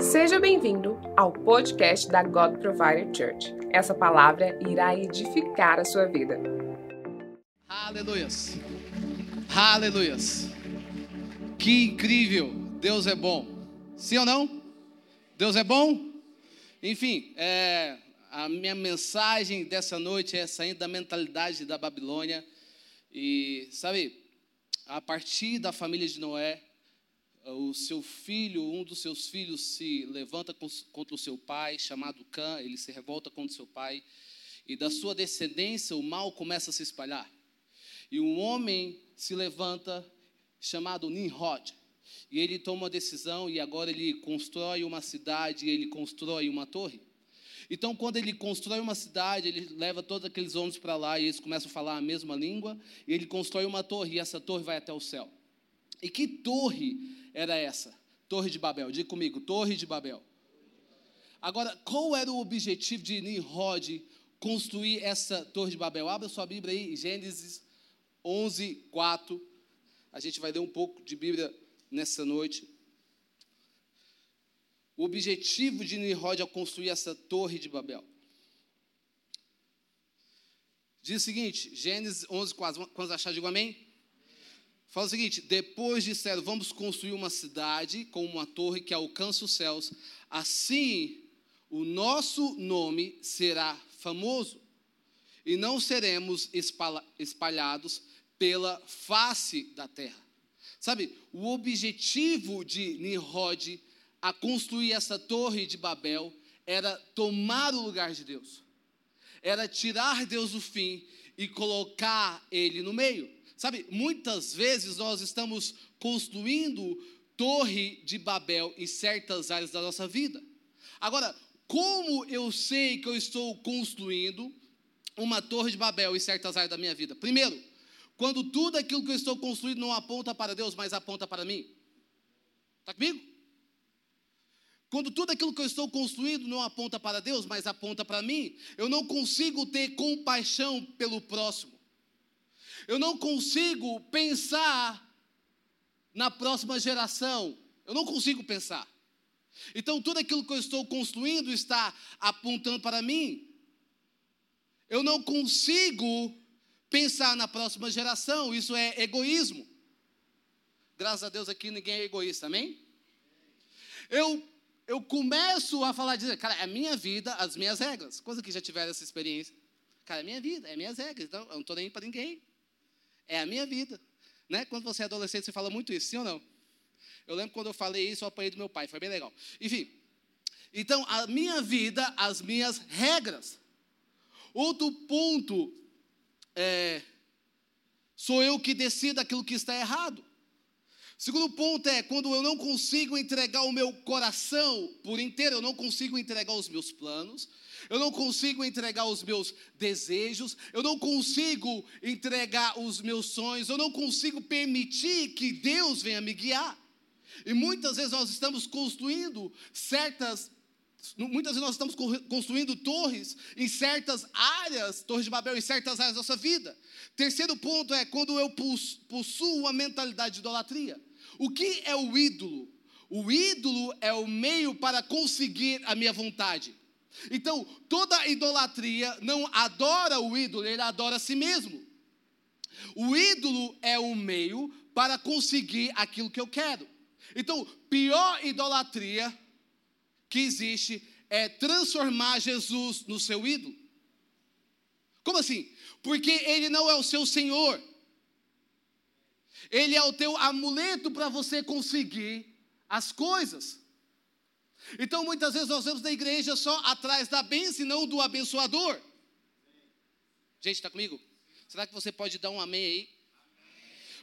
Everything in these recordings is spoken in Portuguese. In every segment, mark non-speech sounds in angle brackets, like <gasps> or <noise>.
Seja bem-vindo ao podcast da God Provider Church. Essa palavra irá edificar a sua vida. Aleluias. Aleluias. Que incrível. Deus é bom. Sim ou não? Deus é bom? Enfim, é, a minha mensagem dessa noite é saindo da mentalidade da Babilônia. E, sabe, a partir da família de Noé, o seu filho, um dos seus filhos se levanta contra o seu pai, chamado Cã, ele se revolta contra o seu pai, e da sua descendência o mal começa a se espalhar. E um homem se levanta, chamado Nimrod, e ele toma uma decisão e agora ele constrói uma cidade, ele constrói uma torre. Então, quando ele constrói uma cidade, ele leva todos aqueles homens para lá e eles começam a falar a mesma língua, e ele constrói uma torre, e essa torre vai até o céu. E que torre era essa? Torre de Babel. Diga comigo, Torre de Babel. Agora, qual era o objetivo de Nimrod construir essa Torre de Babel? Abra sua Bíblia aí, Gênesis 11, 4. A gente vai ler um pouco de Bíblia nessa noite. O objetivo de Nimrod ao construir essa Torre de Babel. Diz o seguinte, Gênesis 11, 4. Quantos acharam? Digo amém? Fala o seguinte: depois disseram, vamos construir uma cidade com uma torre que alcança os céus, assim o nosso nome será famoso, e não seremos espalhados pela face da terra. Sabe, o objetivo de Nimrod a construir essa torre de Babel era tomar o lugar de Deus, era tirar Deus do fim e colocar ele no meio. Sabe, muitas vezes nós estamos construindo torre de Babel em certas áreas da nossa vida. Agora, como eu sei que eu estou construindo uma torre de Babel em certas áreas da minha vida? Primeiro, quando tudo aquilo que eu estou construindo não aponta para Deus, mas aponta para mim. Está comigo? Quando tudo aquilo que eu estou construindo não aponta para Deus, mas aponta para mim, eu não consigo ter compaixão pelo próximo. Eu não consigo pensar na próxima geração. Eu não consigo pensar. Então, tudo aquilo que eu estou construindo está apontando para mim. Eu não consigo pensar na próxima geração. Isso é egoísmo. Graças a Deus aqui ninguém é egoísta, amém? Eu, eu começo a falar, dizer, cara, é a minha vida, as minhas regras. Coisa que já tiveram essa experiência. Cara, é minha vida, é minhas regras. Então, eu não estou nem para ninguém. É a minha vida. Né? Quando você é adolescente, você fala muito isso, sim ou não? Eu lembro quando eu falei isso, eu apanhei do meu pai, foi bem legal. Enfim, então, a minha vida, as minhas regras. Outro ponto é, sou eu que decido aquilo que está errado. Segundo ponto é quando eu não consigo entregar o meu coração por inteiro, eu não consigo entregar os meus planos, eu não consigo entregar os meus desejos, eu não consigo entregar os meus sonhos, eu não consigo permitir que Deus venha me guiar. E muitas vezes nós estamos construindo certas Muitas vezes nós estamos construindo torres em certas áreas, torres de Babel, em certas áreas da nossa vida. Terceiro ponto é quando eu possuo uma mentalidade de idolatria. O que é o ídolo? O ídolo é o meio para conseguir a minha vontade. Então, toda idolatria não adora o ídolo, ele adora a si mesmo. O ídolo é o meio para conseguir aquilo que eu quero. Então, pior idolatria que existe é transformar Jesus no seu ídolo. Como assim? Porque ele não é o seu Senhor. Ele é o teu amuleto para você conseguir as coisas. Então, muitas vezes nós vemos na igreja só atrás da bênção e não do abençoador. Gente, está comigo? Será que você pode dar um amém aí?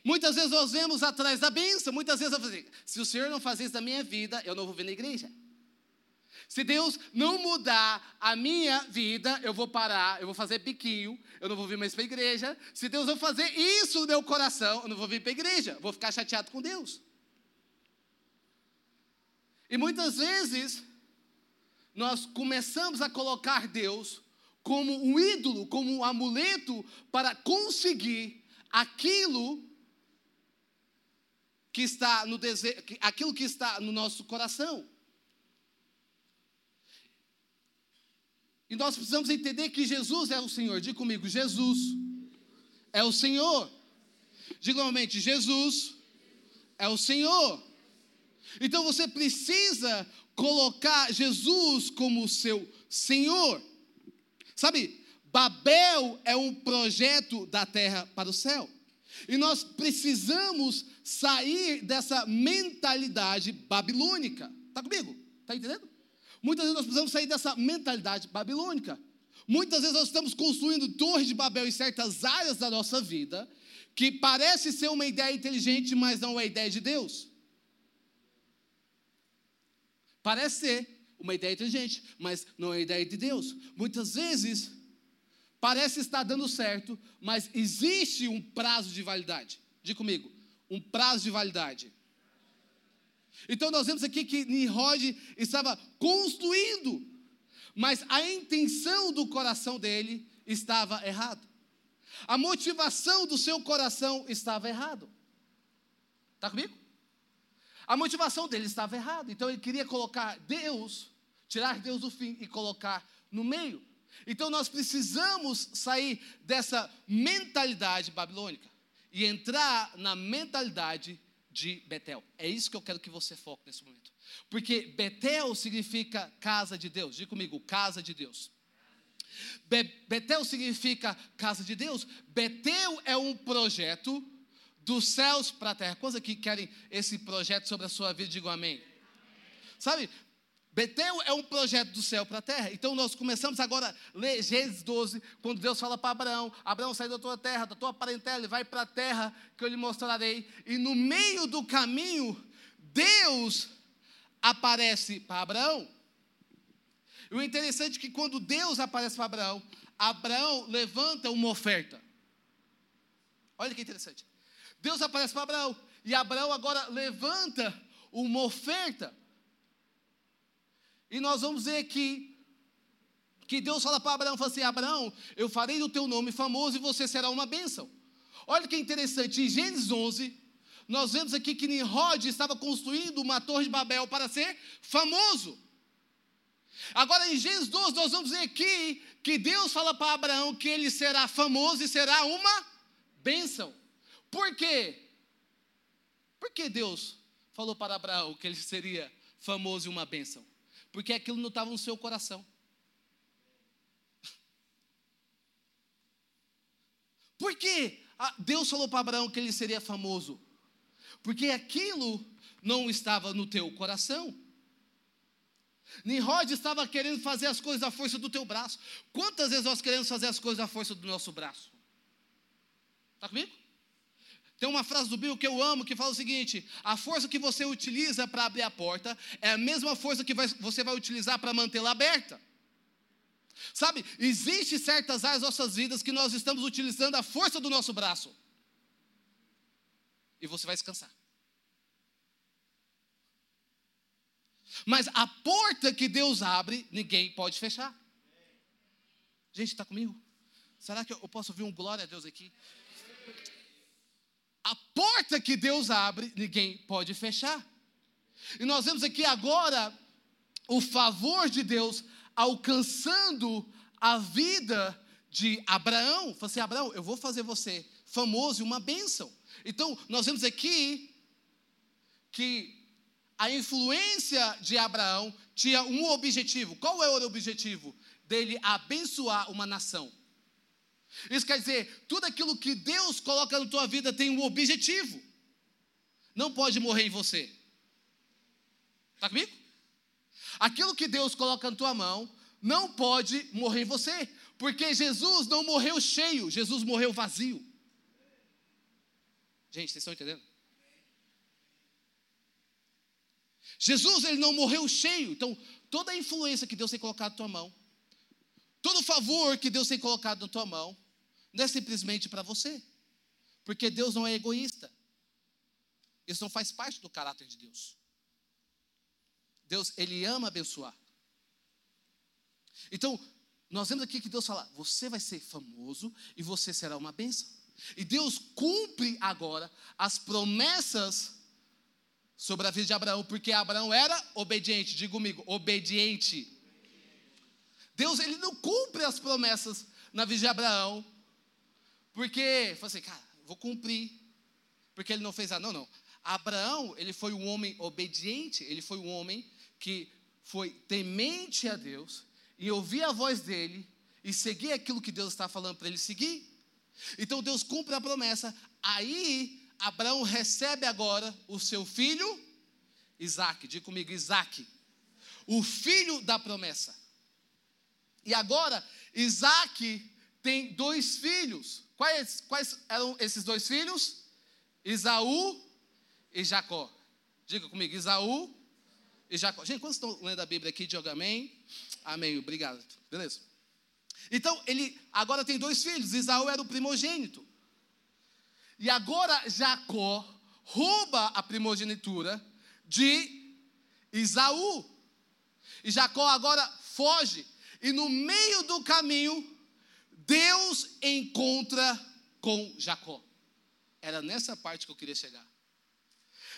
Muitas vezes nós vemos atrás da bênção, muitas vezes eu falo assim, se o Senhor não fazer isso na minha vida, eu não vou vir na igreja. Se Deus não mudar a minha vida, eu vou parar, eu vou fazer biquinho, eu não vou vir mais para a igreja. Se Deus não fazer isso no meu coração, eu não vou vir para a igreja, vou ficar chateado com Deus. E muitas vezes nós começamos a colocar Deus como um ídolo, como um amuleto para conseguir aquilo que está no desejo, aquilo que está no nosso coração. E nós precisamos entender que Jesus é o Senhor. Diga comigo, Jesus é o Senhor. Diga novamente, Jesus é o Senhor. Então você precisa colocar Jesus como seu Senhor. Sabe, Babel é um projeto da terra para o céu. E nós precisamos sair dessa mentalidade babilônica. Está comigo? Está entendendo? Muitas vezes nós precisamos sair dessa mentalidade babilônica. Muitas vezes nós estamos construindo torres de Babel em certas áreas da nossa vida, que parece ser uma ideia inteligente, mas não é ideia de Deus. Parece ser uma ideia inteligente, mas não é ideia de Deus. Muitas vezes parece estar dando certo, mas existe um prazo de validade. Diga comigo, um prazo de validade. Então nós vemos aqui que Nimrod estava construindo, mas a intenção do coração dele estava errada. A motivação do seu coração estava errado. Está comigo? A motivação dele estava errada. Então ele queria colocar Deus, tirar Deus do fim e colocar no meio. Então nós precisamos sair dessa mentalidade babilônica e entrar na mentalidade de Betel. É isso que eu quero que você foque nesse momento. Porque Betel significa casa de Deus. Diga comigo, casa de Deus. Be Betel significa casa de Deus. Betel é um projeto dos céus para a terra. Quantos aqui querem esse projeto sobre a sua vida? Digam amém. Sabe, Betel é um projeto do céu para a terra. Então nós começamos agora a ler Gênesis 12, quando Deus fala para Abraão: Abraão, sai da tua terra, da tua parentela, e vai para a terra que eu lhe mostrarei. E no meio do caminho, Deus aparece para Abraão. E o interessante é que quando Deus aparece para Abraão, Abraão levanta uma oferta. Olha que interessante. Deus aparece para Abraão, e Abraão agora levanta uma oferta. E nós vamos ver aqui que Deus fala para Abraão, fala assim, Abraão, eu farei do teu nome famoso e você será uma bênção. Olha que interessante, em Gênesis 11, nós vemos aqui que Nimrod estava construindo uma torre de Babel para ser famoso. Agora em Gênesis 12, nós vamos ver aqui que Deus fala para Abraão que ele será famoso e será uma bênção. Por quê? Por que Deus falou para Abraão que ele seria famoso e uma bênção? porque aquilo não estava no seu coração. Por que Deus falou para Abraão que ele seria famoso? Porque aquilo não estava no teu coração. Nimrod estava querendo fazer as coisas à força do teu braço. Quantas vezes nós queremos fazer as coisas à força do nosso braço? Está comigo? Tem uma frase do Bill que eu amo que fala o seguinte: a força que você utiliza para abrir a porta é a mesma força que vai, você vai utilizar para mantê-la aberta. Sabe, existe certas áreas das nossas vidas que nós estamos utilizando a força do nosso braço. E você vai descansar. Mas a porta que Deus abre, ninguém pode fechar. Gente, está comigo? Será que eu posso ouvir um glória a Deus aqui? A porta que Deus abre, ninguém pode fechar. E nós vemos aqui agora o favor de Deus alcançando a vida de Abraão. Falei assim: Abraão, eu vou fazer você famoso e uma bênção. Então, nós vemos aqui que a influência de Abraão tinha um objetivo. Qual era o objetivo? Dele abençoar uma nação. Isso quer dizer, tudo aquilo que Deus coloca na tua vida tem um objetivo. Não pode morrer em você. Está comigo? Aquilo que Deus coloca na tua mão não pode morrer em você, porque Jesus não morreu cheio, Jesus morreu vazio. Gente, vocês estão entendendo? Jesus ele não morreu cheio, então toda a influência que Deus tem colocado na tua mão Todo favor que Deus tem colocado na tua mão não é simplesmente para você, porque Deus não é egoísta. Isso não faz parte do caráter de Deus. Deus, Ele ama abençoar. Então, nós vemos aqui que Deus fala: você vai ser famoso e você será uma bênção. E Deus cumpre agora as promessas sobre a vida de Abraão, porque Abraão era obediente. Diga comigo, obediente. Deus ele não cumpre as promessas na vida de Abraão, porque, falou assim, cara, vou cumprir, porque ele não fez nada. Não, não. Abraão, ele foi um homem obediente, ele foi um homem que foi temente a Deus e ouvia a voz dele e seguia aquilo que Deus está falando para ele seguir. Então Deus cumpre a promessa. Aí Abraão recebe agora o seu filho Isaac. Diga comigo, Isaac. O filho da promessa. E agora, Isaac tem dois filhos. Quais, quais eram esses dois filhos? Isaú e Jacó. Diga comigo, Isaú e Jacó. Gente, quando estão lendo a Bíblia aqui, diga amém. Amém, obrigado. Beleza? Então, ele agora tem dois filhos. Isaú era o primogênito. E agora Jacó rouba a primogenitura de Isaú. E Jacó agora foge. E no meio do caminho, Deus encontra com Jacó. Era nessa parte que eu queria chegar.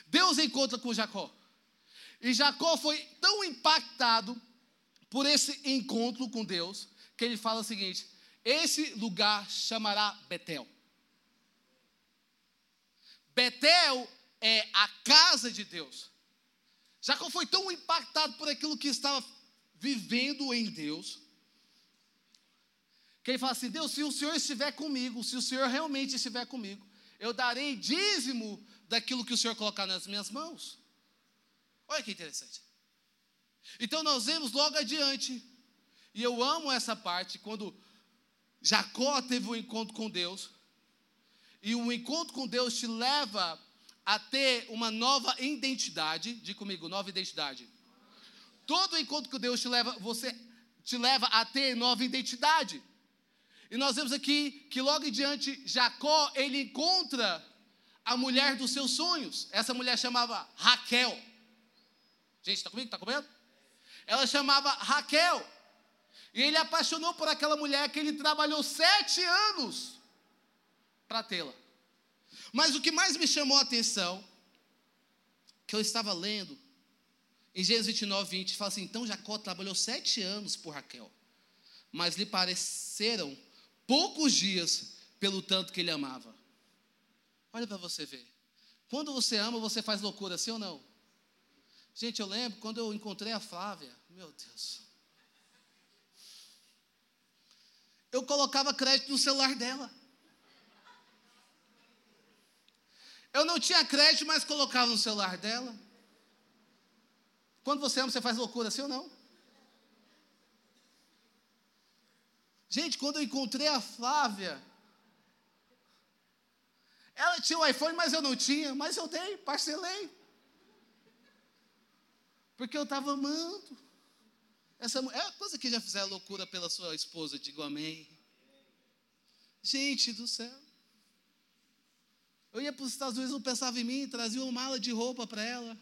Deus encontra com Jacó. E Jacó foi tão impactado por esse encontro com Deus, que ele fala o seguinte: esse lugar chamará Betel. Betel é a casa de Deus. Jacó foi tão impactado por aquilo que estava vivendo em Deus, que ele fala assim: Deus, se o Senhor estiver comigo, se o Senhor realmente estiver comigo, eu darei dízimo daquilo que o Senhor colocar nas minhas mãos. Olha que interessante. Então nós vemos logo adiante, e eu amo essa parte, quando Jacó teve um encontro com Deus, e o encontro com Deus te leva a ter uma nova identidade. Diga comigo, nova identidade. Todo encontro com Deus te leva, você te leva a ter nova identidade. E nós vemos aqui que logo em diante Jacó ele encontra a mulher dos seus sonhos. Essa mulher chamava Raquel. Gente, está comigo? Está comendo? Ela chamava Raquel. E ele apaixonou por aquela mulher que ele trabalhou sete anos para tê-la. Mas o que mais me chamou a atenção, que eu estava lendo, em Gênesis 29, 20, fala assim: então Jacó trabalhou sete anos por Raquel, mas lhe pareceram poucos dias pelo tanto que ele amava. Olha para você ver. Quando você ama, você faz loucura, sim ou não? Gente, eu lembro quando eu encontrei a Flávia, meu Deus. Eu colocava crédito no celular dela. Eu não tinha crédito, mas colocava no celular dela. Quando você ama, você faz loucura, sim ou não? Gente, quando eu encontrei a Flávia, ela tinha o um iPhone, mas eu não tinha, mas eu dei, parcelei. Porque eu estava amando. Essa é coisa que já fizeram loucura pela sua esposa, digo amém. Gente do céu. Eu ia para os Estados Unidos, não pensava em mim, trazia uma mala de roupa para ela.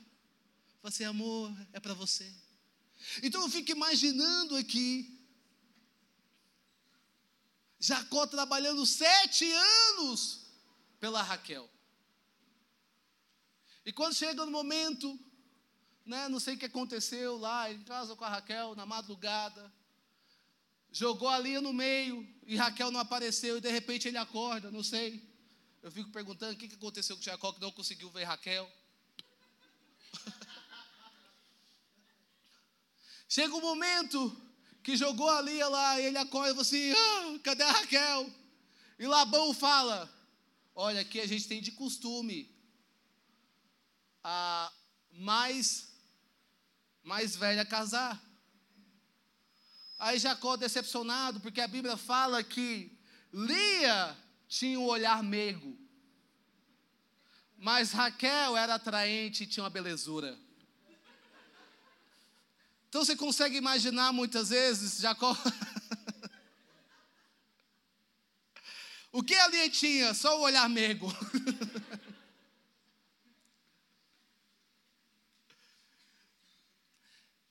Falei amor, é para você. Então eu fico imaginando aqui, Jacó trabalhando sete anos pela Raquel. E quando chega no momento, né, não sei o que aconteceu lá, em casa com a Raquel, na madrugada, jogou ali no meio, e Raquel não apareceu, e de repente ele acorda, não sei. Eu fico perguntando o que aconteceu com Jacó que não conseguiu ver Raquel. Chega um momento que jogou ali lá, e ele acorda e fala assim: ah, cadê a Raquel? E Labão fala: Olha, aqui a gente tem de costume a mais mais velha casar. Aí Jacó decepcionado, porque a Bíblia fala que Lia tinha um olhar meigo. Mas Raquel era atraente e tinha uma belezura. Então você consegue imaginar muitas vezes Jacó. <laughs> o que ali tinha? Só o olhar meigo. <laughs>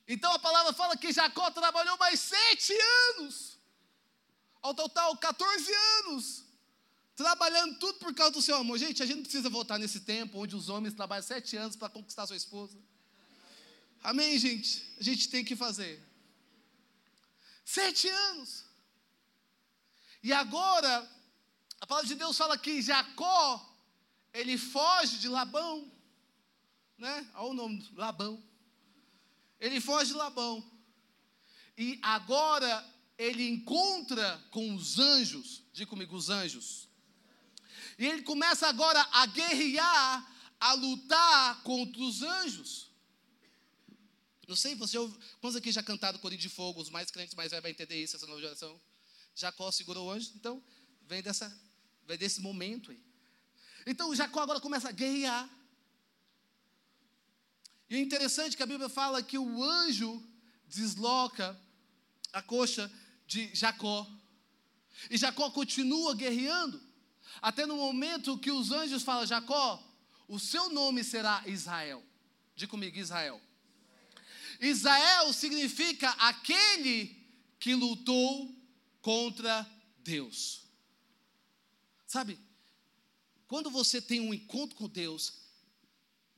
então a palavra fala que Jacó trabalhou mais sete anos. Ao total, 14 anos trabalhando tudo por causa do seu amor. Gente, a gente precisa voltar nesse tempo onde os homens trabalham sete anos para conquistar sua esposa. Amém, gente? A gente tem que fazer. Sete anos. E agora, a palavra de Deus fala que Jacó, ele foge de Labão, né? Olha o nome, Labão. Ele foge de Labão. E agora ele encontra com os anjos, diga comigo, os anjos. E ele começa agora a guerrear, a lutar contra os anjos. Não sei, você ouve, quantos aqui já cantaram Corinho de Fogo? Os mais crentes mais velhos vão entender isso, essa nova geração. Jacó segurou o anjo, então vem, dessa, vem desse momento aí. Então Jacó agora começa a guerrear. E é interessante que a Bíblia fala que o anjo desloca a coxa de Jacó. E Jacó continua guerreando, até no momento que os anjos falam: Jacó, o seu nome será Israel. Diga comigo, Israel. Israel significa aquele que lutou contra Deus. Sabe, quando você tem um encontro com Deus,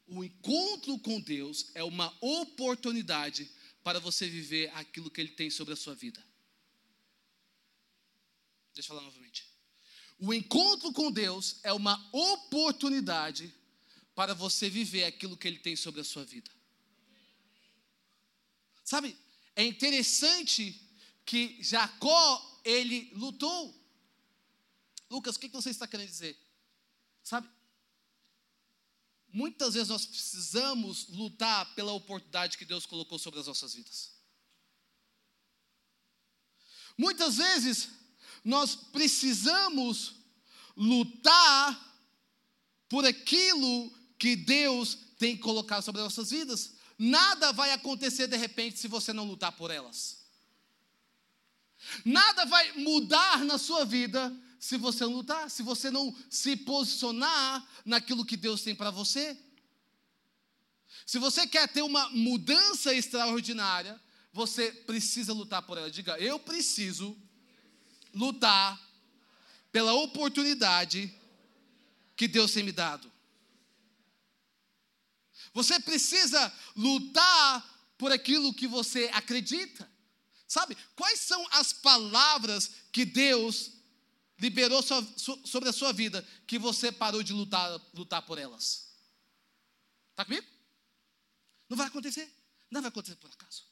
o encontro com Deus é uma oportunidade para você viver aquilo que Ele tem sobre a sua vida. Deixa eu falar novamente. O encontro com Deus é uma oportunidade para você viver aquilo que Ele tem sobre a sua vida. Sabe, é interessante que Jacó, ele lutou. Lucas, o que você está querendo dizer? Sabe, Muitas vezes nós precisamos lutar pela oportunidade que Deus colocou sobre as nossas vidas. Muitas vezes nós precisamos lutar por aquilo que Deus tem colocado sobre as nossas vidas. Nada vai acontecer de repente se você não lutar por elas. Nada vai mudar na sua vida se você não lutar, se você não se posicionar naquilo que Deus tem para você. Se você quer ter uma mudança extraordinária, você precisa lutar por ela. Diga, eu preciso lutar pela oportunidade que Deus tem me dado. Você precisa lutar por aquilo que você acredita. Sabe? Quais são as palavras que Deus liberou sobre a sua vida que você parou de lutar, lutar por elas? Está comigo? Não vai acontecer. Não vai acontecer por acaso.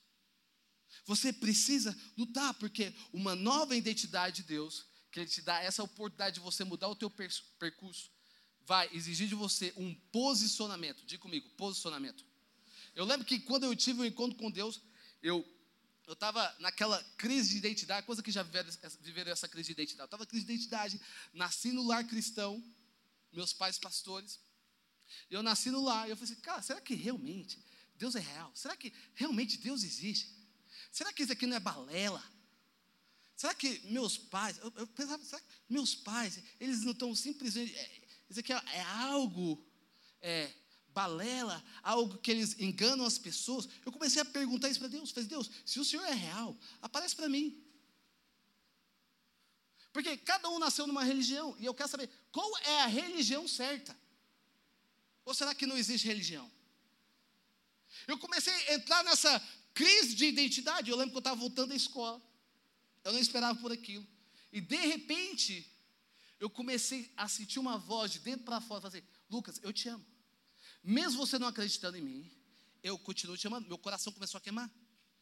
Você precisa lutar, porque uma nova identidade de Deus, que Ele te dá essa oportunidade de você mudar o teu percurso, vai exigir de você um posicionamento. Diga comigo, posicionamento. Eu lembro que quando eu tive um encontro com Deus, eu eu estava naquela crise de identidade, coisa que já viveram, viveram essa crise de identidade. Eu estava crise de identidade, nasci no lar cristão, meus pais pastores. Eu nasci no lar, e eu falei assim, cara, será que realmente Deus é real? Será que realmente Deus existe? Será que isso aqui não é balela? Será que meus pais, eu, eu pensava, será que meus pais, eles não estão simplesmente, é, aqui é, é algo é, balela, algo que eles enganam as pessoas. Eu comecei a perguntar isso para Deus. Falei, Deus, se o Senhor é real, aparece para mim. Porque cada um nasceu numa religião e eu quero saber qual é a religião certa. Ou será que não existe religião? Eu comecei a entrar nessa crise de identidade. Eu lembro que eu estava voltando à escola. Eu não esperava por aquilo. E de repente, eu comecei a sentir uma voz de dentro para fora, fazer, Lucas, eu te amo. Mesmo você não acreditando em mim, eu continuo te amando. Meu coração começou a queimar.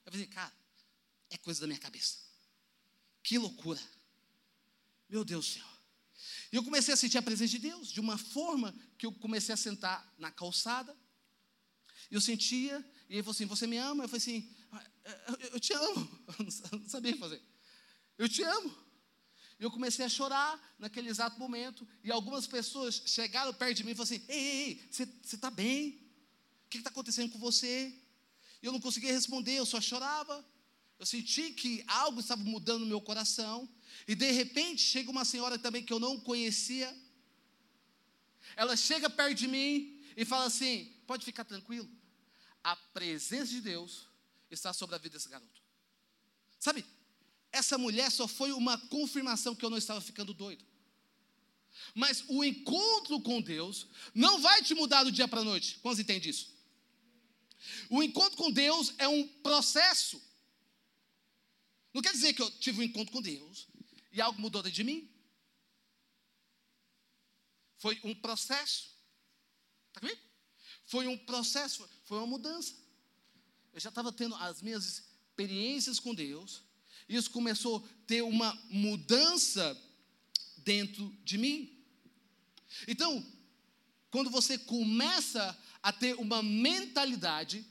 Eu falei, cara, é coisa da minha cabeça. Que loucura. Meu Deus do céu. E eu comecei a sentir a presença de Deus, de uma forma que eu comecei a sentar na calçada. E eu sentia, e ele falou assim: Você me ama? Eu falei assim: ah, Eu, eu te amo. <laughs> Eu não sabia fazer. Eu te amo. E eu comecei a chorar naquele exato momento. E algumas pessoas chegaram perto de mim e falaram assim: Ei, ei, você está bem? O que está acontecendo com você? E eu não conseguia responder, eu só chorava. Eu senti que algo estava mudando no meu coração. E de repente chega uma senhora também que eu não conhecia. Ela chega perto de mim e fala assim: Pode ficar tranquilo. A presença de Deus está sobre a vida desse garoto. Sabe, essa mulher só foi uma confirmação que eu não estava ficando doido. Mas o encontro com Deus não vai te mudar do dia para a noite. Quantos entendem isso? O encontro com Deus é um processo. Não quer dizer que eu tive um encontro com Deus e algo mudou dentro de mim. Foi um processo. Está comigo? Foi um processo, foi uma mudança. Eu já estava tendo as minhas experiências com Deus, isso começou a ter uma mudança dentro de mim. Então, quando você começa a ter uma mentalidade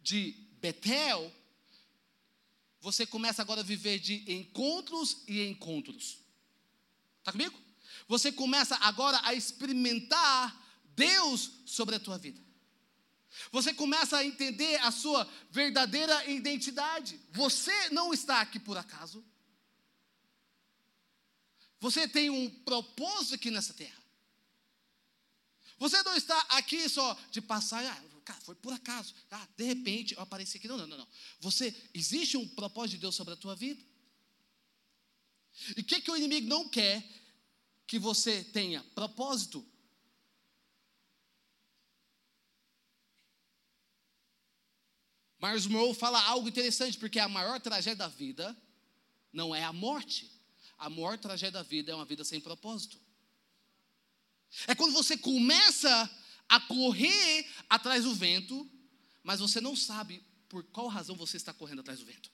de Betel, você começa agora a viver de encontros e encontros. Está comigo? Você começa agora a experimentar Deus sobre a tua vida. Você começa a entender a sua verdadeira identidade. Você não está aqui por acaso. Você tem um propósito aqui nessa terra. Você não está aqui só de passar, ah, cara, foi por acaso. Ah, de repente eu apareci aqui. Não, não, não, não. Você, existe um propósito de Deus sobre a tua vida. E o que, que o inimigo não quer? Que você tenha propósito. Mars Monroe fala algo interessante, porque a maior tragédia da vida não é a morte. A maior tragédia da vida é uma vida sem propósito. É quando você começa a correr atrás do vento, mas você não sabe por qual razão você está correndo atrás do vento.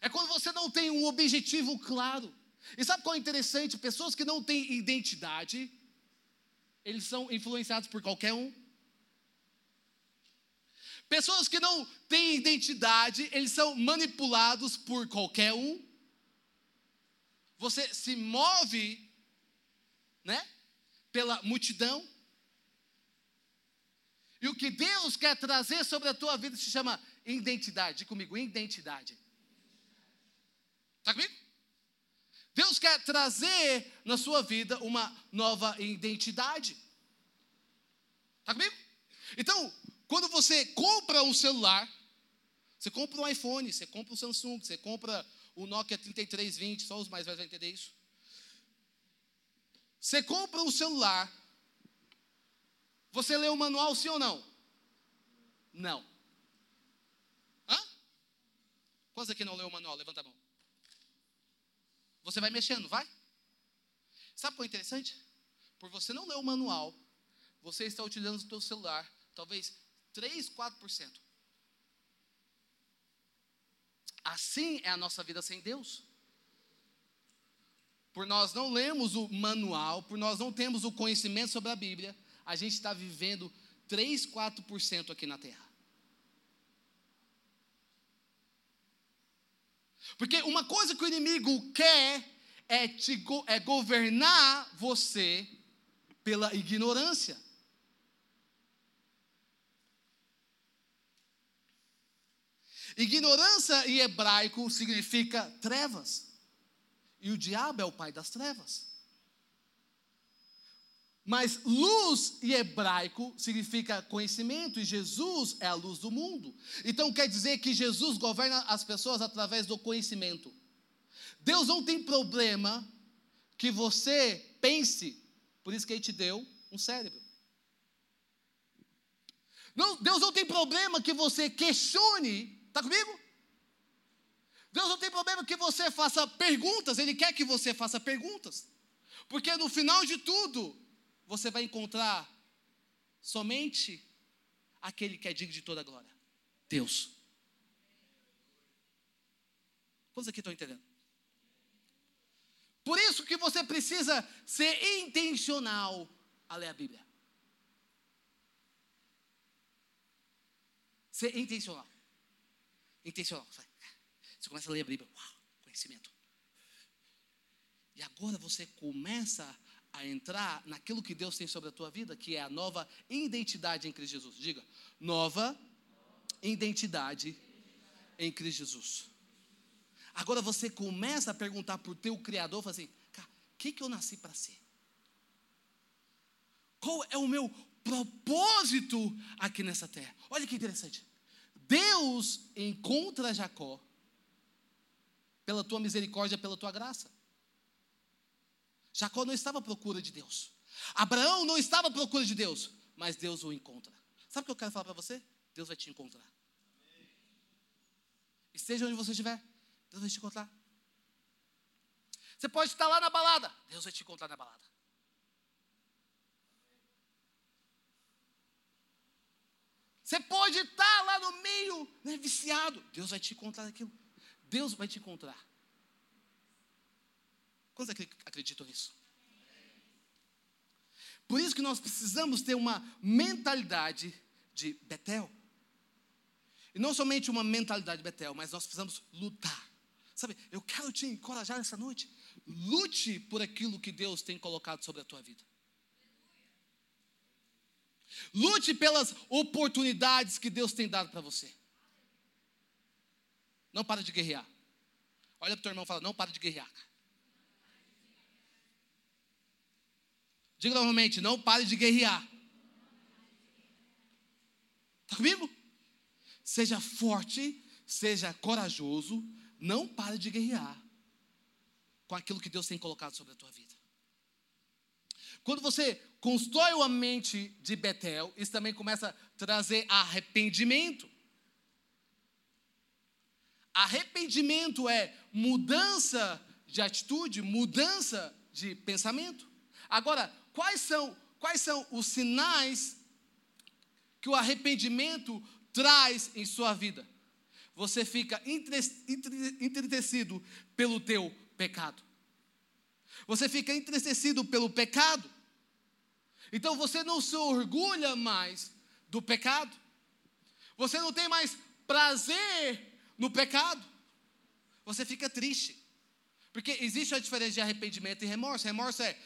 É quando você não tem um objetivo claro. E sabe qual é interessante? Pessoas que não têm identidade, eles são influenciados por qualquer um. Pessoas que não têm identidade, eles são manipulados por qualquer um. Você se move, né? Pela multidão. E o que Deus quer trazer sobre a tua vida se chama identidade. Comigo, identidade. Está comigo? Deus quer trazer na sua vida uma nova identidade. Está comigo? Então, quando você compra um celular, você compra um iPhone, você compra um Samsung, você compra o Nokia 3320, só os mais velhos vão entender isso. Você compra um celular, você lê o manual sim ou não? Não. Hã? Quantos aqui não leu o manual? Levanta a mão. Você vai mexendo, vai? Sabe qual é interessante? Por você não ler o manual, você está utilizando o seu celular, talvez 3, 4%. Assim é a nossa vida sem Deus. Por nós não lemos o manual, por nós não temos o conhecimento sobre a Bíblia, a gente está vivendo 3, 4% aqui na terra. Porque uma coisa que o inimigo quer é, te, é governar você pela ignorância. Ignorância em hebraico significa trevas. E o diabo é o pai das trevas. Mas luz em hebraico significa conhecimento, e Jesus é a luz do mundo. Então quer dizer que Jesus governa as pessoas através do conhecimento. Deus não tem problema que você pense, por isso que Ele te deu um cérebro. Não, Deus não tem problema que você questione Está comigo? Deus não tem problema que você faça perguntas, Ele quer que você faça perguntas. Porque no final de tudo, você vai encontrar somente aquele que é digno de toda a glória: Deus. Quantos aqui estão entendendo? Por isso que você precisa ser intencional a ler a Bíblia. Ser intencional intencional. Você começa a ler a Bíblia, uau, conhecimento. E agora você começa a entrar naquilo que Deus tem sobre a tua vida, que é a nova identidade em Cristo Jesus. Diga, nova identidade em Cristo Jesus. Agora você começa a perguntar para o teu Criador, assim, cara, o que, que eu nasci para ser? Qual é o meu propósito aqui nessa terra? Olha que interessante. Deus encontra Jacó pela tua misericórdia, pela tua graça. Jacó não estava à procura de Deus. Abraão não estava à procura de Deus, mas Deus o encontra. Sabe o que eu quero falar para você? Deus vai te encontrar. Esteja onde você estiver, Deus vai te encontrar. Você pode estar lá na balada, Deus vai te encontrar na balada. Você pode estar lá no meio, né, viciado, Deus vai te encontrar naquilo. Deus vai te encontrar. Quantos acreditam nisso? Por isso que nós precisamos ter uma mentalidade de Betel. E não somente uma mentalidade de Betel, mas nós precisamos lutar. Sabe, eu quero te encorajar nessa noite. Lute por aquilo que Deus tem colocado sobre a tua vida. Lute pelas oportunidades que Deus tem dado para você. Não para de guerrear. Olha para o teu irmão e fala: não para de guerrear. Diga novamente: não pare de guerrear. Está comigo? Seja forte, seja corajoso, não pare de guerrear com aquilo que Deus tem colocado sobre a tua vida. Quando você constrói uma mente de Betel, isso também começa a trazer arrependimento. Arrependimento é mudança de atitude, mudança de pensamento. Agora, quais são, quais são os sinais que o arrependimento traz em sua vida? Você fica entristecido pelo teu pecado. Você fica entristecido pelo pecado. Então você não se orgulha mais do pecado. Você não tem mais prazer no pecado. Você fica triste. Porque existe a diferença de arrependimento e remorso. Remorso é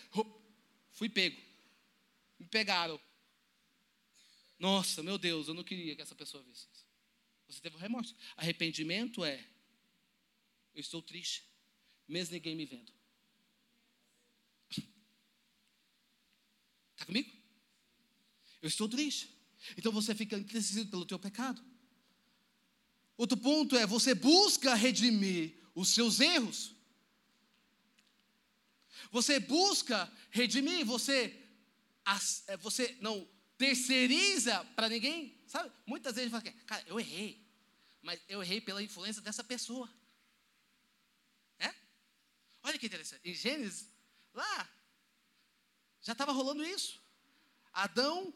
Fui pego. Me pegaram. Nossa, meu Deus, eu não queria que essa pessoa visse isso. Você teve um remorso. Arrependimento é: eu estou triste, mesmo ninguém me vendo. Está comigo? Eu estou triste. Então você fica entristecido pelo teu pecado. Outro ponto é: você busca redimir os seus erros. Você busca redimir, você, é, você não terceiriza para ninguém. Sabe? Muitas vezes fala, cara, eu errei, mas eu errei pela influência dessa pessoa. É? Olha que interessante. Em Gênesis, lá, já estava rolando isso. Adão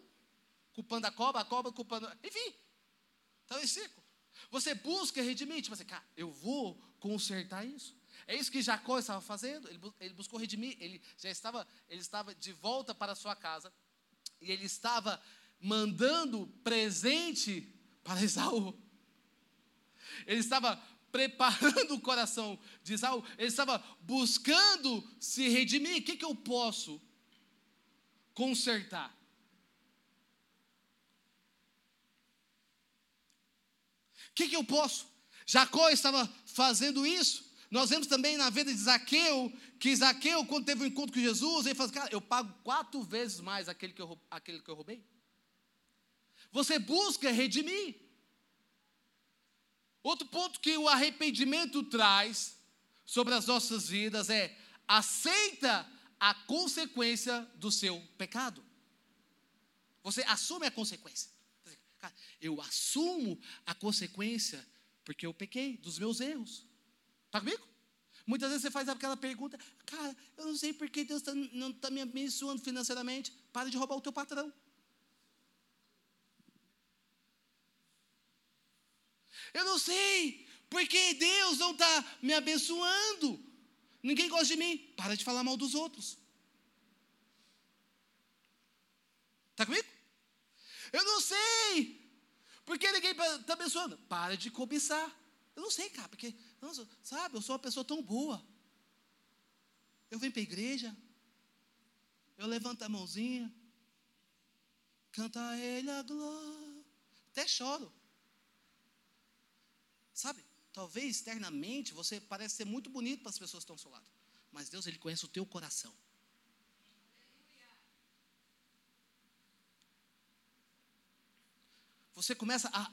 culpando a cobra, a cobra culpando. Enfim, estava em ciclo. Você busca redimir, tipo assim, cara, eu vou consertar isso. É isso que Jacó estava fazendo. Ele, ele buscou redimir. Ele já estava, ele estava de volta para a sua casa. E ele estava mandando presente para Esaú. Ele estava preparando o coração de Esaú. Ele estava buscando se redimir. O que, que eu posso consertar? O que, que eu posso? Jacó estava fazendo isso. Nós vemos também na vida de Zaqueu, que Zaqueu, quando teve um encontro com Jesus, ele falou: assim, Cara, eu pago quatro vezes mais aquele que eu, aquele que eu roubei. Você busca redimir. Outro ponto que o arrependimento traz sobre as nossas vidas é aceita a consequência do seu pecado. Você assume a consequência. Eu assumo a consequência porque eu pequei dos meus erros. Está comigo? Muitas vezes você faz aquela pergunta, cara, eu não sei por que Deus tá, não está me abençoando financeiramente. Para de roubar o teu patrão. Eu não sei por que Deus não está me abençoando. Ninguém gosta de mim. Para de falar mal dos outros. Está comigo? Eu não sei. Por que ninguém está abençoando? Para de cobiçar. Eu não sei, cara, porque nossa, sabe, eu sou uma pessoa tão boa. Eu venho para a igreja, eu levanto a mãozinha, canta a ele a glória, até choro. Sabe, talvez externamente você parece ser muito bonito para as pessoas que estão ao seu lado, mas Deus, Ele conhece o teu coração. Você começa a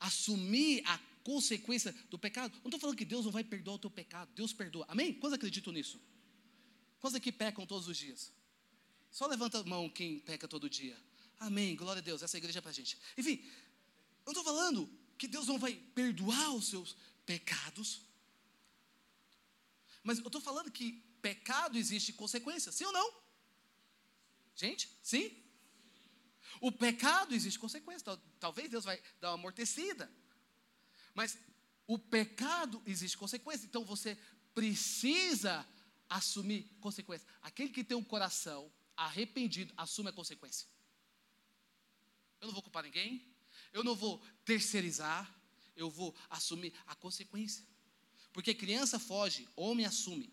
assumir a consequência do pecado. Não estou falando que Deus não vai perdoar o teu pecado. Deus perdoa. Amém? Quantos acreditam nisso? Quantos aqui pecam todos os dias? Só levanta a mão quem peca todo dia. Amém. Glória a Deus. Essa igreja é para gente. Enfim, não estou falando que Deus não vai perdoar os seus pecados. Mas eu estou falando que pecado existe consequência, sim ou não? Gente, sim? O pecado existe consequência. Talvez Deus vai dar uma amortecida. Mas o pecado existe consequência. Então você precisa assumir consequência. Aquele que tem um coração arrependido assume a consequência. Eu não vou culpar ninguém, eu não vou terceirizar, eu vou assumir a consequência. Porque criança foge, homem assume.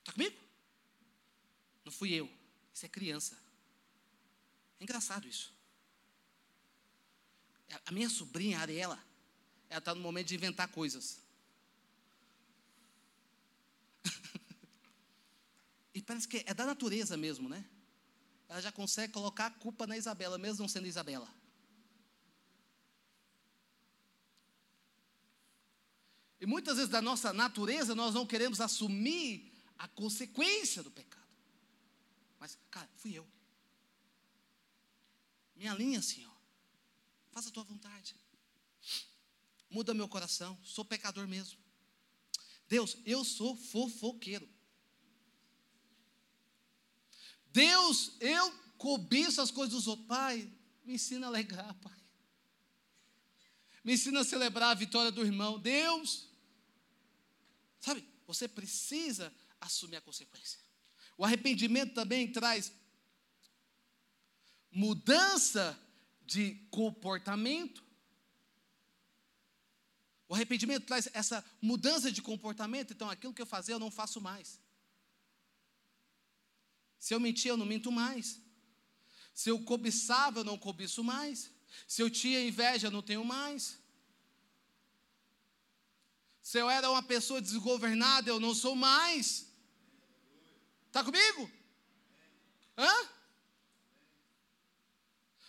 Está comigo? Não fui eu. Isso é criança. É engraçado isso. A minha sobrinha, a Ariela, ela está no momento de inventar coisas. <laughs> e parece que é da natureza mesmo, né? Ela já consegue colocar a culpa na Isabela, mesmo não sendo Isabela. E muitas vezes da nossa natureza nós não queremos assumir a consequência do pecado. Mas, cara, fui eu. Minha linha, Senhor. Faça a tua vontade. Muda meu coração. Sou pecador mesmo. Deus, eu sou fofoqueiro. Deus, eu cobiço as coisas dos outros. Pai, me ensina a alegar, Pai. Me ensina a celebrar a vitória do irmão. Deus, sabe, você precisa assumir a consequência. O arrependimento também traz mudança de comportamento. O arrependimento traz essa mudança de comportamento, então aquilo que eu fazia eu não faço mais. Se eu mentia, eu não minto mais. Se eu cobiçava, eu não cobiço mais. Se eu tinha inveja, eu não tenho mais. Se eu era uma pessoa desgovernada, eu não sou mais. Está comigo? Hã?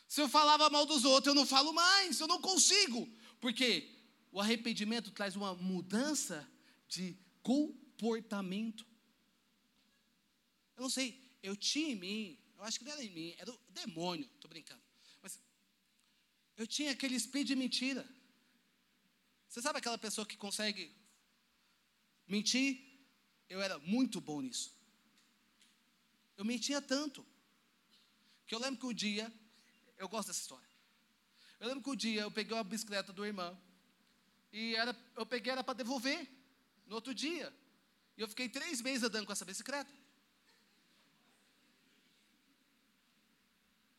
Se eu falava mal dos outros, eu não falo mais, eu não consigo. Porque o arrependimento traz uma mudança de comportamento. Eu não sei, eu tinha em mim, eu acho que não era em mim, era o demônio, estou brincando. Mas eu tinha aquele espírito de mentira. Você sabe aquela pessoa que consegue mentir? Eu era muito bom nisso. Eu mentia tanto. Que eu lembro que um dia eu gosto dessa história. Eu lembro que um dia eu peguei uma bicicleta do irmão e era, eu peguei era para devolver no outro dia. E eu fiquei três meses andando com essa bicicleta.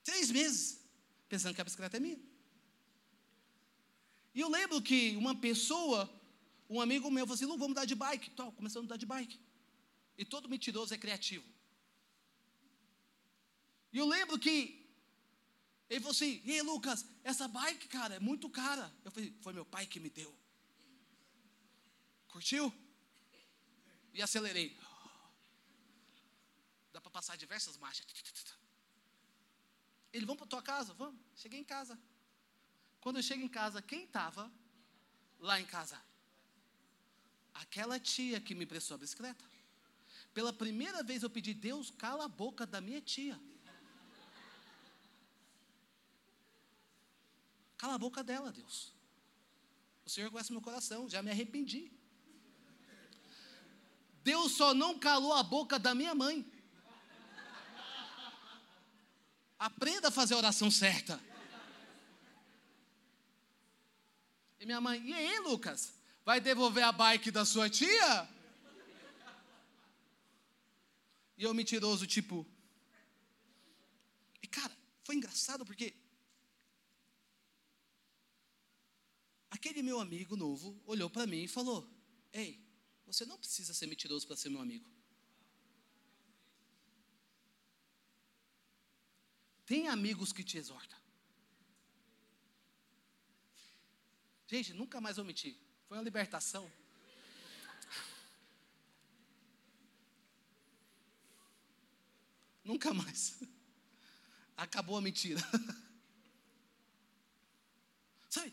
Três meses, pensando que a bicicleta é minha. E eu lembro que uma pessoa, um amigo meu, falou assim: Lu, vamos dar de bike. Então, começando a andar de bike. E todo mentiroso é criativo. E eu lembro que ele falou assim: E aí, Lucas, essa bike, cara, é muito cara. Eu falei: Foi meu pai que me deu. Curtiu? E acelerei. <gasps> Dá para passar diversas marchas. Ele, vamos para tua casa? Vamos. Cheguei em casa. Quando eu chego em casa, quem estava lá em casa? Aquela tia que me prestou a bicicleta. Pela primeira vez eu pedi, Deus, cala a boca da minha tia. Cala a boca dela, Deus. O Senhor conhece meu coração, já me arrependi. Deus só não calou a boca da minha mãe. Aprenda a fazer a oração certa. E minha mãe, e aí, Lucas? Vai devolver a bike da sua tia? E eu mentiroso, tipo. E cara, foi engraçado porque Aquele meu amigo novo olhou para mim e falou: Ei, você não precisa ser mentiroso para ser meu amigo. Tem amigos que te exortam. Gente, nunca mais vou mentir. Foi uma libertação. <laughs> Nunca mais. Acabou a mentira. <laughs> Sabe,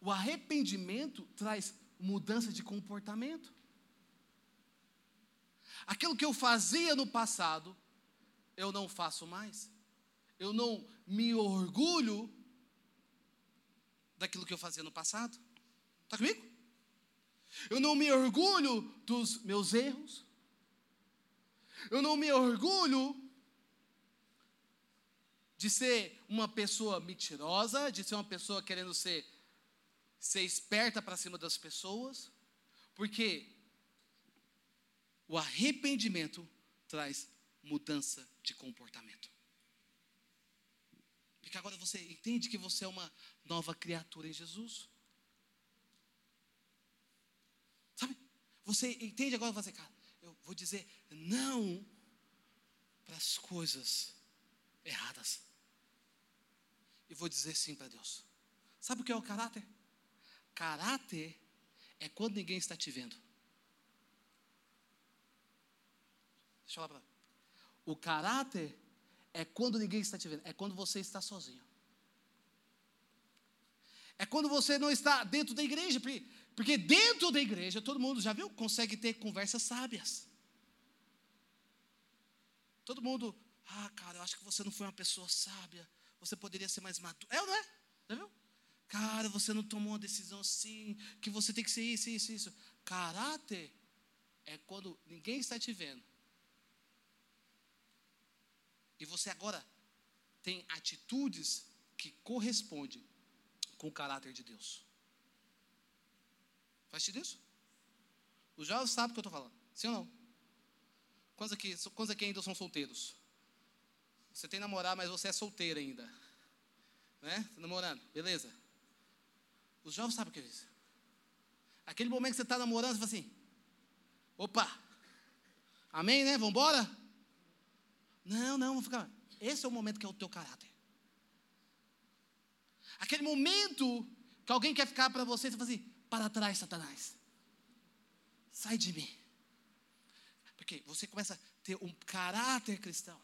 o arrependimento traz mudança de comportamento. Aquilo que eu fazia no passado, eu não faço mais. Eu não me orgulho daquilo que eu fazia no passado. Está comigo? Eu não me orgulho dos meus erros. Eu não me orgulho de ser uma pessoa mentirosa, de ser uma pessoa querendo ser, ser esperta para cima das pessoas, porque o arrependimento traz mudança de comportamento. Porque agora você entende que você é uma nova criatura em Jesus. Sabe? Você entende agora você, cara, eu vou dizer não para as coisas erradas. E vou dizer sim para Deus. Sabe o que é o caráter? Caráter é quando ninguém está te vendo. Deixa eu falar para O caráter é quando ninguém está te vendo, é quando você está sozinho. É quando você não está dentro da igreja, porque, dentro da igreja, todo mundo, já viu? Consegue ter conversas sábias. Todo mundo, ah, cara, eu acho que você não foi uma pessoa sábia, você poderia ser mais maduro. É ou não é? Já viu? Cara, você não tomou uma decisão assim, que você tem que ser isso, isso, isso. Caráter é quando ninguém está te vendo. E você agora tem atitudes que correspondem com o caráter de Deus. Faz sentido isso? Os jovens sabem o que eu estou falando. Sim ou não? Quantos aqui, quantos aqui ainda são solteiros? Você tem namorado, mas você é solteiro ainda. Né? Está namorando, beleza. Os jovens sabem o que é isso. Aquele momento que você está namorando, você fala assim: opa, amém, né? Vamos embora? Não, não, vamos ficar. Esse é o momento que é o teu caráter. Aquele momento que alguém quer ficar para você, você fala assim: para trás, Satanás. Sai de mim. Porque você começa a ter um caráter cristão.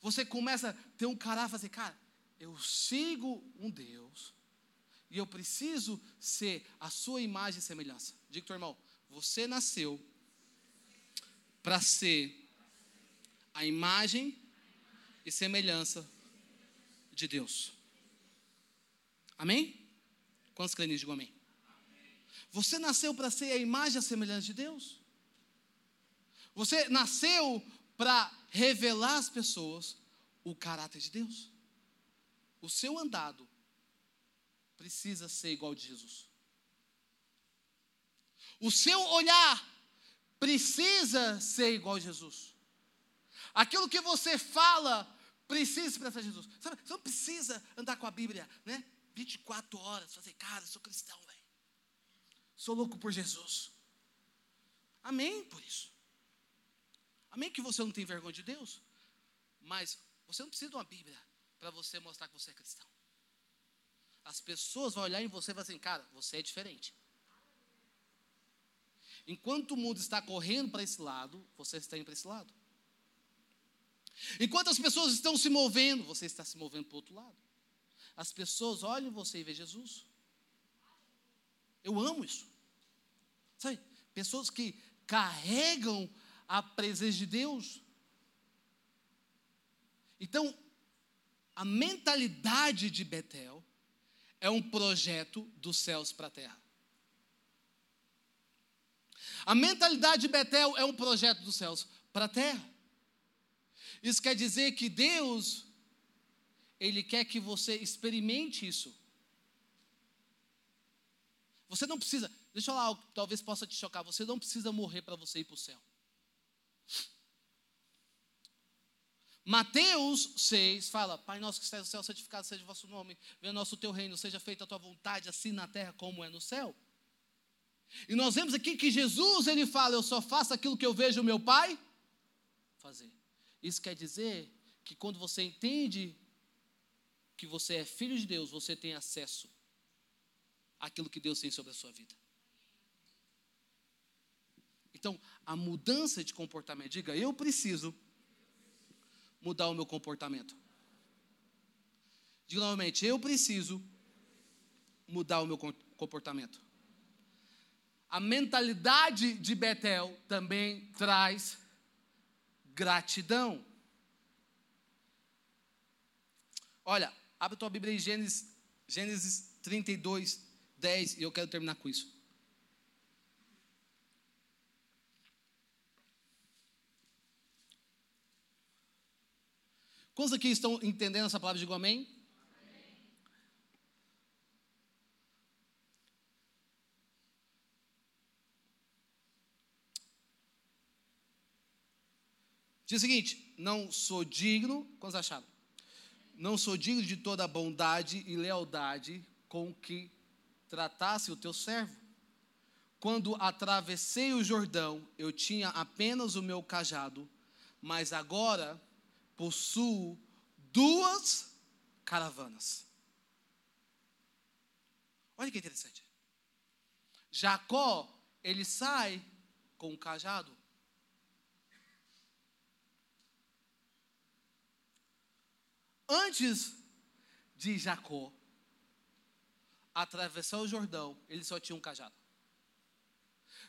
Você começa a ter um caráter, fazer, cara, eu sigo um Deus e eu preciso ser a sua imagem e semelhança. Diga, teu irmão, você nasceu para ser a imagem e semelhança de Deus. Amém? Quantos creem nisso? Digam amém. Você nasceu para ser a imagem e a semelhança de Deus. Você nasceu para revelar às pessoas o caráter de Deus. O seu andado precisa ser igual de Jesus. O seu olhar precisa ser igual a Jesus. Aquilo que você fala Precisa se prestar Jesus. Sabe, você não precisa andar com a Bíblia, né? 24 horas, fazer, cara, sou cristão, velho. Sou louco por Jesus. Amém por isso. Amém que você não tem vergonha de Deus. Mas você não precisa de uma Bíblia para você mostrar que você é cristão. As pessoas vão olhar em você e falar assim, cara, você é diferente. Enquanto o mundo está correndo para esse lado, você está indo para esse lado. Enquanto as pessoas estão se movendo, você está se movendo para o outro lado. As pessoas olham você e vê Jesus. Eu amo isso. Sabe? Pessoas que carregam a presença de Deus. Então, a mentalidade de Betel é um projeto dos céus para a terra. A mentalidade de Betel é um projeto dos céus para a terra. Isso quer dizer que Deus, Ele quer que você experimente isso. Você não precisa, deixa eu falar algo que talvez possa te chocar, você não precisa morrer para você ir para o céu. Mateus 6 fala: Pai nosso que está no céu, santificado seja o vosso nome, venha nosso teu reino, seja feita a tua vontade, assim na terra como é no céu. E nós vemos aqui que Jesus ele fala: Eu só faço aquilo que eu vejo o meu Pai fazer. Isso quer dizer que quando você entende que você é filho de Deus, você tem acesso àquilo que Deus tem sobre a sua vida. Então, a mudança de comportamento, diga, eu preciso mudar o meu comportamento. Diga novamente, eu preciso mudar o meu comportamento. A mentalidade de Betel também traz gratidão. Olha, abre tua Bíblia em Gênesis, Gênesis 32, 10, e eu quero terminar com isso. Quantos aqui estão entendendo essa palavra? Digo amém. Diz o seguinte: não sou digno, quantos acharam? Não sou digno de toda a bondade e lealdade com que tratasse o teu servo. Quando atravessei o Jordão, eu tinha apenas o meu cajado, mas agora possuo duas caravanas. Olha que interessante. Jacó, ele sai com o cajado. Antes de Jacó atravessar o Jordão, ele só tinha um cajado.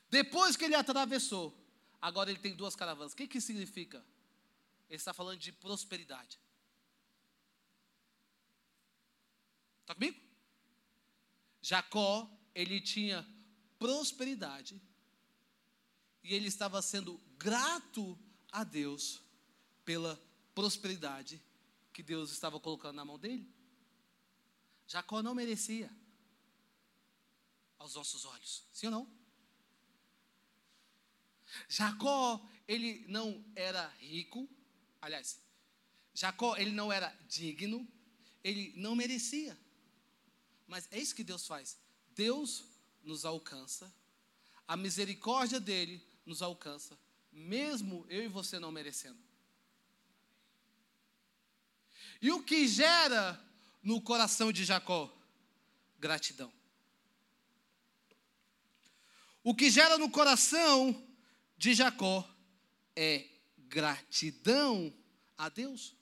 Depois que ele atravessou, agora ele tem duas caravanas. O que, que significa? Ele está falando de prosperidade. Está comigo? Jacó, ele tinha prosperidade e ele estava sendo grato a Deus pela prosperidade que Deus estava colocando na mão dele. Jacó não merecia aos nossos olhos, sim ou não? Jacó, ele não era rico, aliás, Jacó, ele não era digno, ele não merecia. Mas é isso que Deus faz. Deus nos alcança, a misericórdia dele nos alcança, mesmo eu e você não merecendo. E o que gera no coração de Jacó? Gratidão. O que gera no coração de Jacó é gratidão a Deus.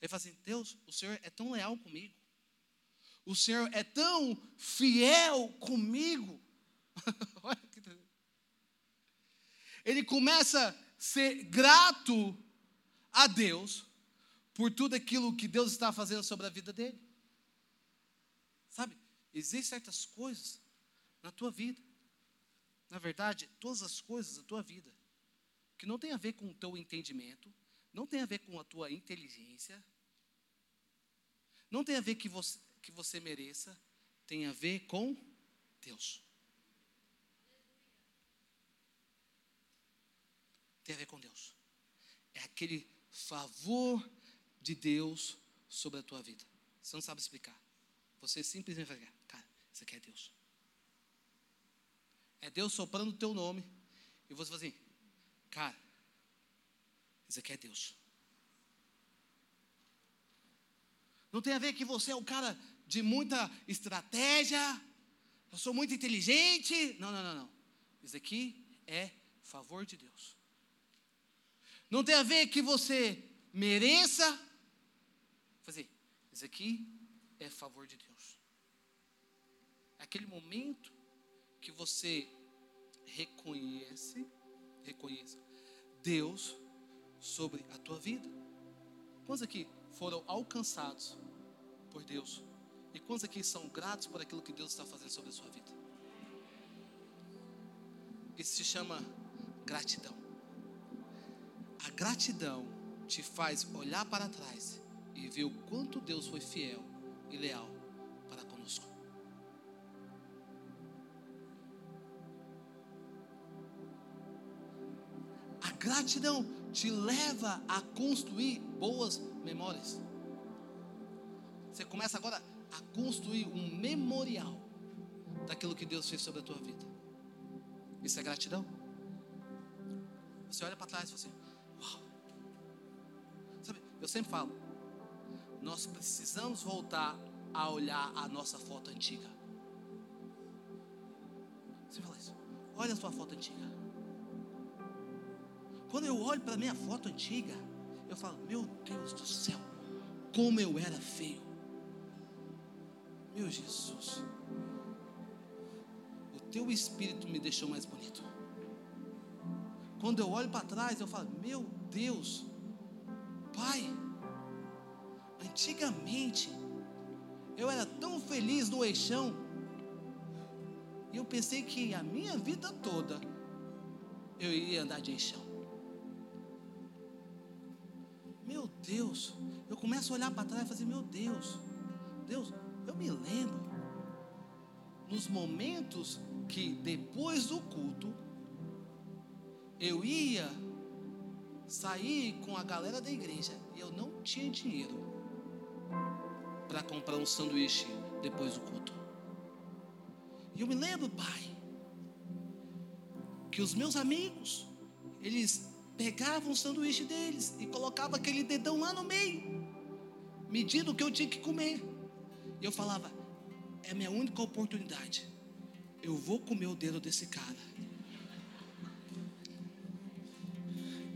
Ele fala assim: Deus, o Senhor é tão leal comigo. O Senhor é tão fiel comigo. <laughs> Ele começa a ser grato a Deus por tudo aquilo que Deus está fazendo sobre a vida dele. Sabe, existem certas coisas na tua vida, na verdade, todas as coisas da tua vida, que não tem a ver com o teu entendimento, não tem a ver com a tua inteligência, não tem a ver que você, que você mereça, tem a ver com Deus. Tem a ver com Deus. É aquele favor de Deus sobre a tua vida. Você não sabe explicar. Você simplesmente vai cara, isso aqui é Deus. É Deus soprando o teu nome e você fala assim, cara, isso aqui é Deus. Não tem a ver que você é o cara de muita estratégia, eu sou muito inteligente. Não, não, não, não. Isso aqui é favor de Deus. Não tem a ver que você mereça. Isso aqui é favor de Deus. Aquele momento que você reconhece, reconheça Deus sobre a tua vida. Quantos aqui foram alcançados por Deus? E quantos aqui são gratos por aquilo que Deus está fazendo sobre a sua vida? Isso se chama gratidão. A gratidão te faz olhar para trás e ver o quanto Deus foi fiel e leal para conosco. A gratidão te leva a construir boas memórias. Você começa agora a construir um memorial daquilo que Deus fez sobre a tua vida. Isso é gratidão. Você olha para trás e fala assim: Uau. Sabe, eu sempre falo, nós precisamos voltar a olhar a nossa foto antiga. Você fala isso, olha a sua foto antiga. Quando eu olho para a minha foto antiga, eu falo, meu Deus do céu, como eu era feio. Meu Jesus, o teu espírito me deixou mais bonito. Quando eu olho para trás, eu falo: Meu Deus, Antigamente, eu era tão feliz no eixão, e eu pensei que a minha vida toda eu iria andar de eixão. Meu Deus, eu começo a olhar para trás e fazer, meu Deus, Deus, eu me lembro nos momentos que depois do culto eu ia sair com a galera da igreja e eu não tinha dinheiro para comprar um sanduíche depois do culto. E eu me lembro, pai, que os meus amigos, eles pegavam o sanduíche deles e colocavam aquele dedão lá no meio, medindo o que eu tinha que comer. E eu falava: é a minha única oportunidade. Eu vou comer o dedo desse cara.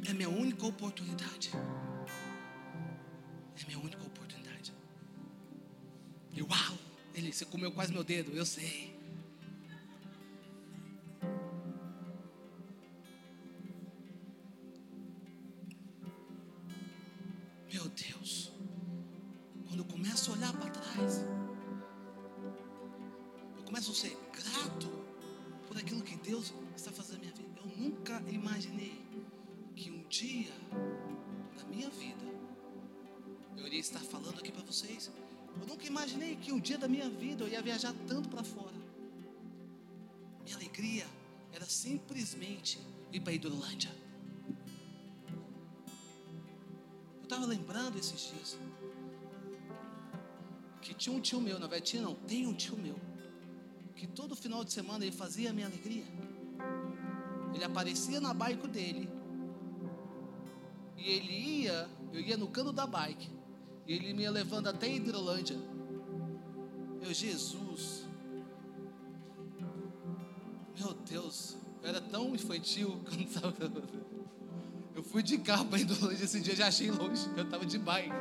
É minha única oportunidade. E uau! Ele, você comeu quase meu dedo, eu sei. Meu Deus, quando eu começo a olhar para trás, eu começo a ser grato por aquilo que Deus está fazendo na minha vida. Eu nunca imaginei que um dia na minha vida eu iria estar falando aqui para vocês. Eu nunca imaginei que um dia da minha vida eu ia viajar tanto para fora. Minha alegria era simplesmente ir para Hidrolândia. Eu estava lembrando esses dias que tinha um tio meu, na verdade tinha não, tem um tio meu, que todo final de semana ele fazia a minha alegria. Ele aparecia na bike dele e ele ia, eu ia no cano da bike, e ele me levando até Hidrolândia. Eu, Jesus, meu Deus, eu era tão infantil <laughs> não estava. Eu fui de carro para Hidrolândia esse dia, já achei longe, eu estava de bike.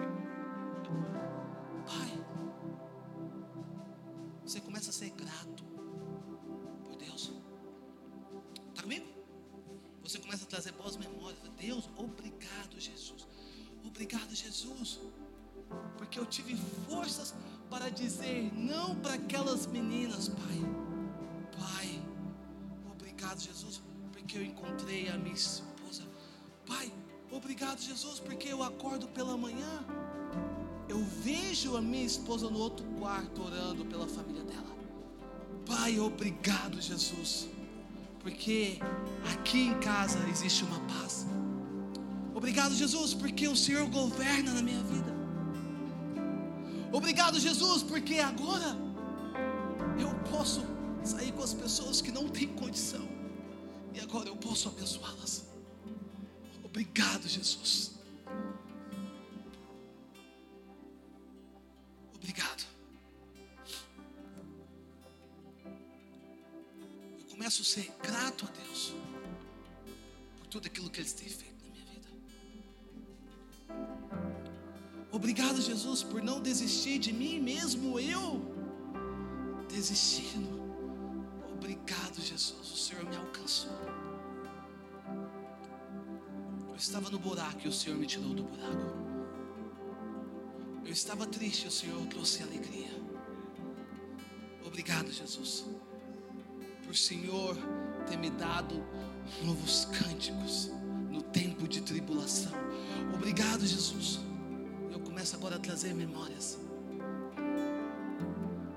Outro quarto orando pela família dela. Pai, obrigado, Jesus, porque aqui em casa existe uma paz. Obrigado, Jesus, porque o Senhor governa na minha vida. Obrigado, Jesus, porque agora eu posso sair com as pessoas que não têm condição e agora eu posso abençoá-las. Obrigado, Jesus. Que Ele tem feito na minha vida. Obrigado, Jesus, por não desistir de mim, mesmo eu desistindo. Obrigado, Jesus, o Senhor me alcançou. Eu estava no buraco e o Senhor me tirou do buraco. Eu estava triste o Senhor trouxe alegria. Obrigado, Jesus, por Senhor ter me dado novos cânticos tempo de tribulação. Obrigado, Jesus. Eu começo agora a trazer memórias.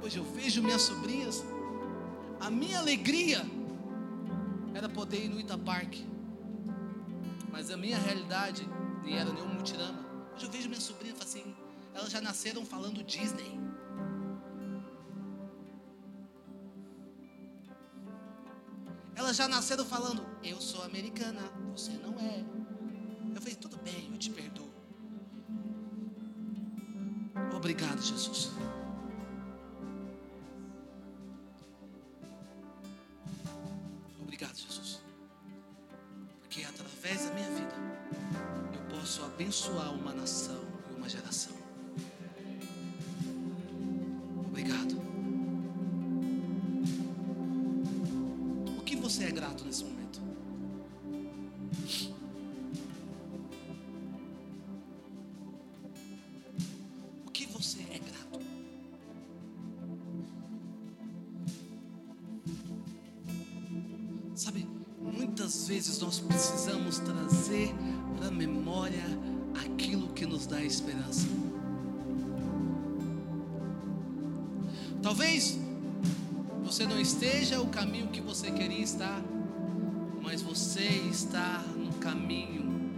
Hoje eu vejo minhas sobrinhas. A minha alegria era poder ir no Itapark. Mas a minha realidade nem era nenhum mutirama. Hoje eu vejo e falo assim, elas já nasceram falando Disney. Elas já nasceram falando, eu sou americana, você não é. é grato nesse momento. O que você é grato? Sabe, muitas vezes nós precisamos trazer para a memória aquilo que nos dá esperança. Talvez você não esteja o caminho que você queria estar, mas você está no caminho.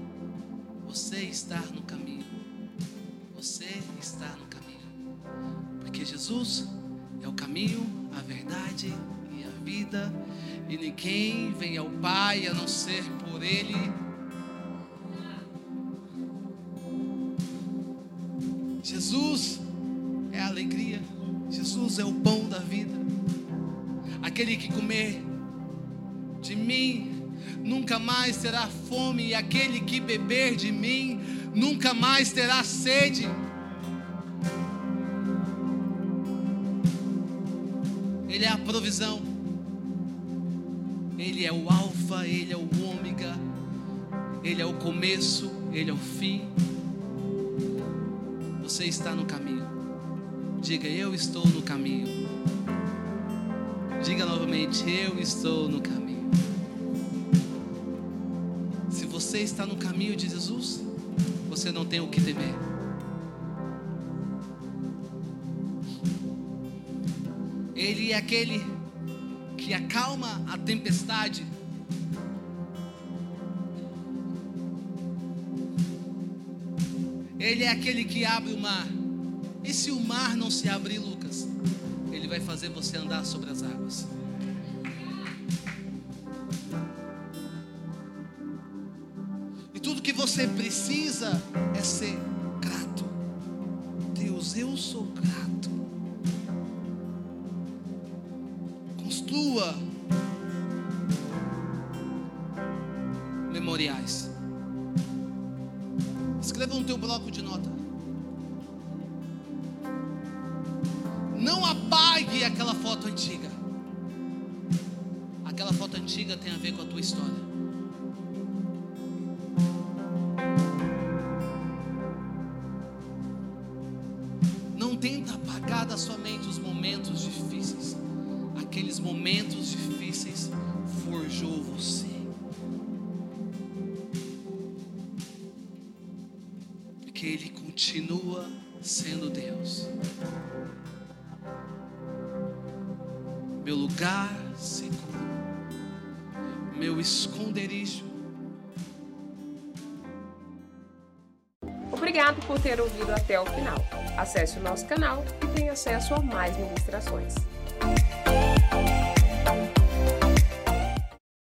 Você está no caminho. Você está no caminho. Porque Jesus é o caminho, a verdade e a vida, e ninguém vem ao Pai a não ser por Ele. Jesus é a alegria, Jesus é o pão que comer de mim nunca mais terá fome, e aquele que beber de mim nunca mais terá sede. Ele é a provisão, Ele é o Alfa, Ele é o Ômega, Ele é o começo, Ele é o fim. Você está no caminho, diga: Eu estou no caminho. Diga novamente: Eu estou no caminho. Se você está no caminho de Jesus, você não tem o que temer. Ele é aquele que acalma a tempestade. Ele é aquele que abre o mar. E se o mar não se abrir, Lucas? Vai fazer você andar sobre as águas. E tudo que você precisa é ser grato. Deus, eu sou grato. Antiga. Aquela foto antiga tem a ver com a tua história. Não tenta apagar da sua mente os momentos difíceis. Aqueles momentos difíceis forjou você. Porque Ele continua sendo Deus. Meu lugar seguro, meu esconderijo. Obrigado por ter ouvido até o final. Acesse o nosso canal e tenha acesso a mais ministrações.